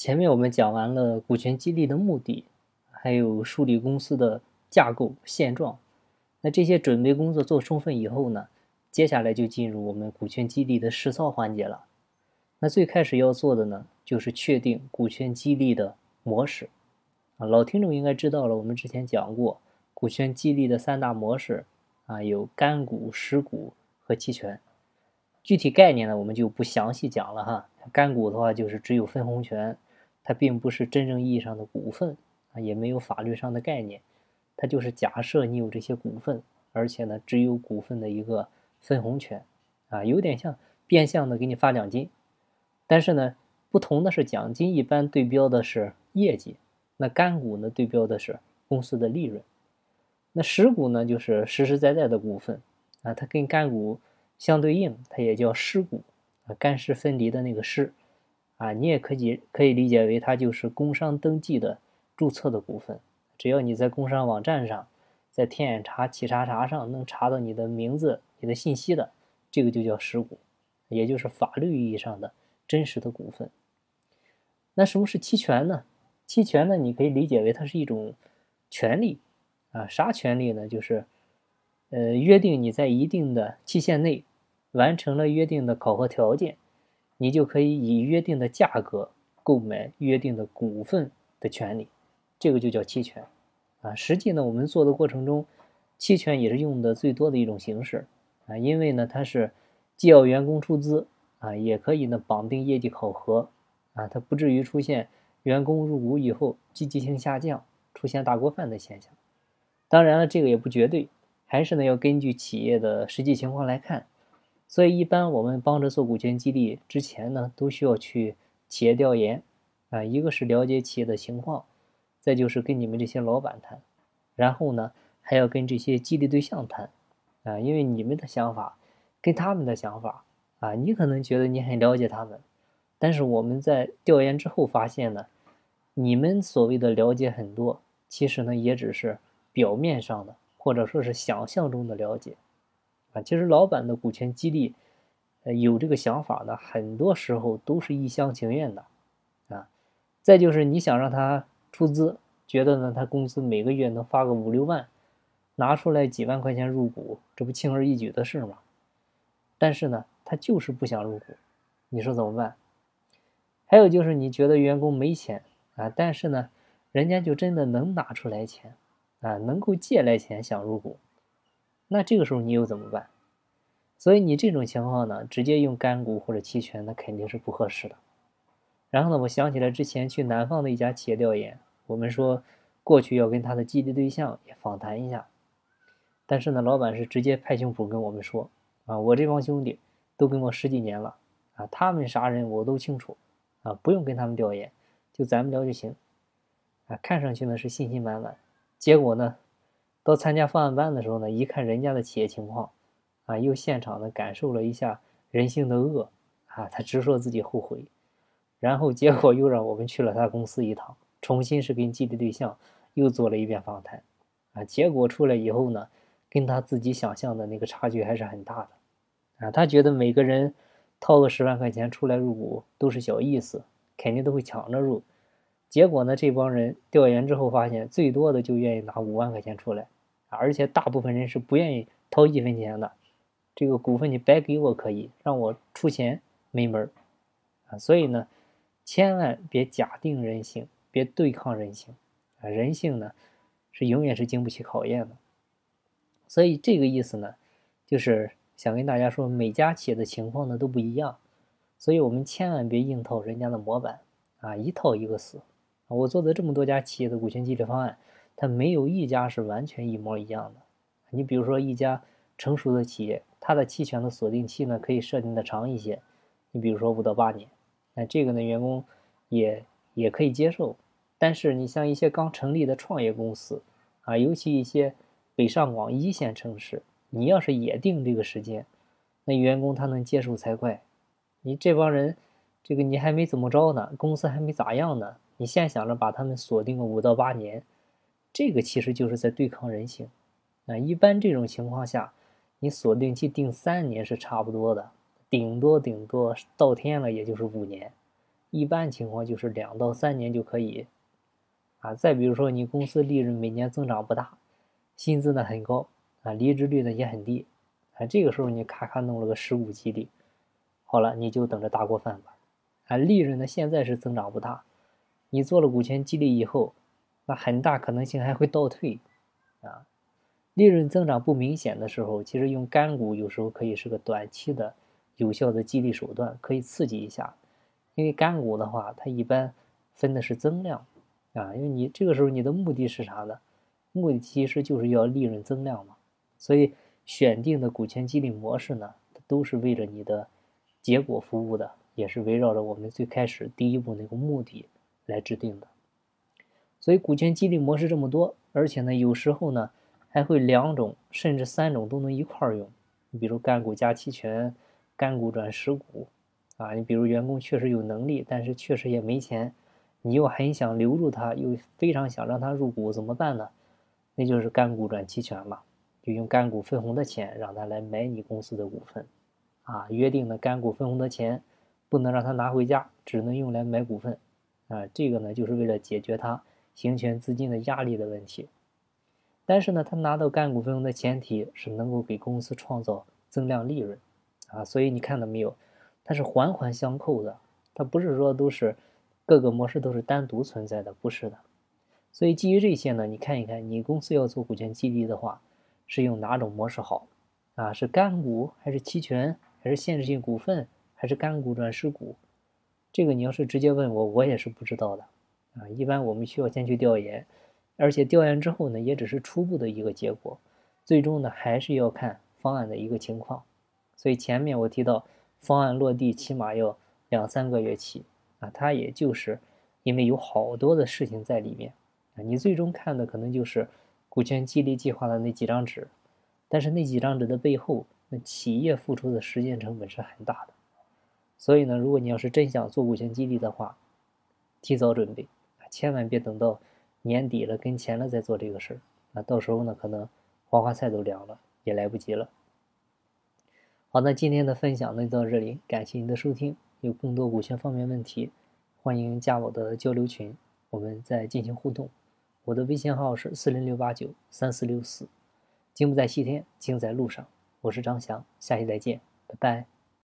前面我们讲完了股权激励的目的，还有梳理公司的架构现状。那这些准备工作做充分以后呢，接下来就进入我们股权激励的实操环节了。那最开始要做的呢，就是确定股权激励的模式。啊，老听众应该知道了，我们之前讲过股权激励的三大模式啊，有干股、实股和期权。具体概念呢，我们就不详细讲了哈。干股的话，就是只有分红权。它并不是真正意义上的股份啊，也没有法律上的概念，它就是假设你有这些股份，而且呢只有股份的一个分红权啊，有点像变相的给你发奖金。但是呢，不同的是奖金一般对标的是业绩，那干股呢对标的是公司的利润。那实股呢就是实实在在的股份啊，它跟干股相对应，它也叫实股啊，干湿分离的那个湿。啊，你也可以可以理解为它就是工商登记的注册的股份，只要你在工商网站上，在天眼查企查查上能查到你的名字、你的信息的，这个就叫实股，也就是法律意义上的真实的股份。那什么是期权呢？期权呢，你可以理解为它是一种权利啊，啥权利呢？就是呃，约定你在一定的期限内完成了约定的考核条件。你就可以以约定的价格购买约定的股份的权利，这个就叫期权，啊，实际呢，我们做的过程中，期权也是用的最多的一种形式，啊，因为呢，它是既要员工出资，啊，也可以呢绑定业绩考核，啊，它不至于出现员工入股以后积极性下降，出现大锅饭的现象。当然了，这个也不绝对，还是呢要根据企业的实际情况来看。所以，一般我们帮着做股权激励之前呢，都需要去企业调研，啊，一个是了解企业的情况，再就是跟你们这些老板谈，然后呢，还要跟这些激励对象谈，啊，因为你们的想法跟他们的想法，啊，你可能觉得你很了解他们，但是我们在调研之后发现呢，你们所谓的了解很多，其实呢，也只是表面上的，或者说是想象中的了解。啊，其实老板的股权激励，呃，有这个想法呢，很多时候都是一厢情愿的，啊，再就是你想让他出资，觉得呢他工资每个月能发个五六万，拿出来几万块钱入股，这不轻而易举的事吗？但是呢，他就是不想入股，你说怎么办？还有就是你觉得员工没钱啊，但是呢，人家就真的能拿出来钱，啊，能够借来钱想入股。那这个时候你又怎么办？所以你这种情况呢，直接用干股或者期权，那肯定是不合适的。然后呢，我想起来之前去南方的一家企业调研，我们说过去要跟他的激励对象也访谈一下，但是呢，老板是直接拍胸脯跟我们说啊，我这帮兄弟都跟我十几年了啊，他们啥人我都清楚啊，不用跟他们调研，就咱们聊就行啊。看上去呢是信心满满，结果呢？到参加方案班的时候呢，一看人家的企业情况，啊，又现场的感受了一下人性的恶，啊，他直说自己后悔，然后结果又让我们去了他公司一趟，重新是跟激励对象又做了一遍访谈，啊，结果出来以后呢，跟他自己想象的那个差距还是很大的，啊，他觉得每个人掏个十万块钱出来入股都是小意思，肯定都会抢着入。结果呢？这帮人调研之后发现，最多的就愿意拿五万块钱出来，而且大部分人是不愿意掏一分钱的。这个股份你白给我可以，让我出钱没门儿啊！所以呢，千万别假定人性，别对抗人性啊！人性呢，是永远是经不起考验的。所以这个意思呢，就是想跟大家说，每家企业的情况呢都不一样，所以我们千万别硬套人家的模板啊，一套一个死。我做的这么多家企业的股权激励方案，它没有一家是完全一模一样的。你比如说一家成熟的企业，它的期权的锁定期呢可以设定的长一些，你比如说五到八年，那这个呢员工也也可以接受。但是你像一些刚成立的创业公司啊，尤其一些北上广一线城市，你要是也定这个时间，那员工他能接受才怪。你这帮人，这个你还没怎么着呢，公司还没咋样呢。你现想着把他们锁定个五到八年，这个其实就是在对抗人性。啊，一般这种情况下，你锁定期定三年是差不多的，顶多顶多到天了也就是五年。一般情况就是两到三年就可以。啊，再比如说你公司利润每年增长不大，薪资呢很高，啊，离职率呢也很低，啊，这个时候你咔咔弄了个十股激励，好了，你就等着大锅饭吧。啊，利润呢现在是增长不大，你做了股权激励以后，那很大可能性还会倒退，啊，利润增长不明显的时候，其实用干股有时候可以是个短期的有效的激励手段，可以刺激一下。因为干股的话，它一般分的是增量。啊，因为你这个时候你的目的是啥呢？目的其实就是要利润增量嘛。所以选定的股权激励模式呢，都是为了你的结果服务的，也是围绕着我们最开始第一步那个目的来制定的。所以股权激励模式这么多，而且呢，有时候呢还会两种甚至三种都能一块儿用。你比如干股加期权、干股转实股，啊，你比如员工确实有能力，但是确实也没钱。你又很想留住他，又非常想让他入股，怎么办呢？那就是干股转期权嘛，就用干股分红的钱让他来买你公司的股份，啊，约定的干股分红的钱不能让他拿回家，只能用来买股份，啊，这个呢就是为了解决他行权资金的压力的问题。但是呢，他拿到干股份的前提是能够给公司创造增量利润，啊，所以你看到没有，它是环环相扣的，它不是说都是。各个模式都是单独存在的，不是的。所以基于这些呢，你看一看，你公司要做股权激励的话，是用哪种模式好？啊，是干股还是期权，还是限制性股份，还是干股转实股？这个你要是直接问我，我也是不知道的。啊，一般我们需要先去调研，而且调研之后呢，也只是初步的一个结果，最终呢还是要看方案的一个情况。所以前面我提到，方案落地起码要两三个月起。啊，它也就是因为有好多的事情在里面啊，你最终看的可能就是股权激励计划的那几张纸，但是那几张纸的背后，那企业付出的时间成本是很大的。所以呢，如果你要是真想做股权激励的话，提早准备啊，千万别等到年底了跟前了再做这个事儿啊，到时候呢，可能黄花菜都凉了，也来不及了。好，那今天的分享呢就到这里，感谢您的收听。有更多股权方面问题，欢迎加我的交流群，我们再进行互动。我的微信号是四零六八九三四六四。金不在西天，金在路上。我是张翔，下期再见，拜拜。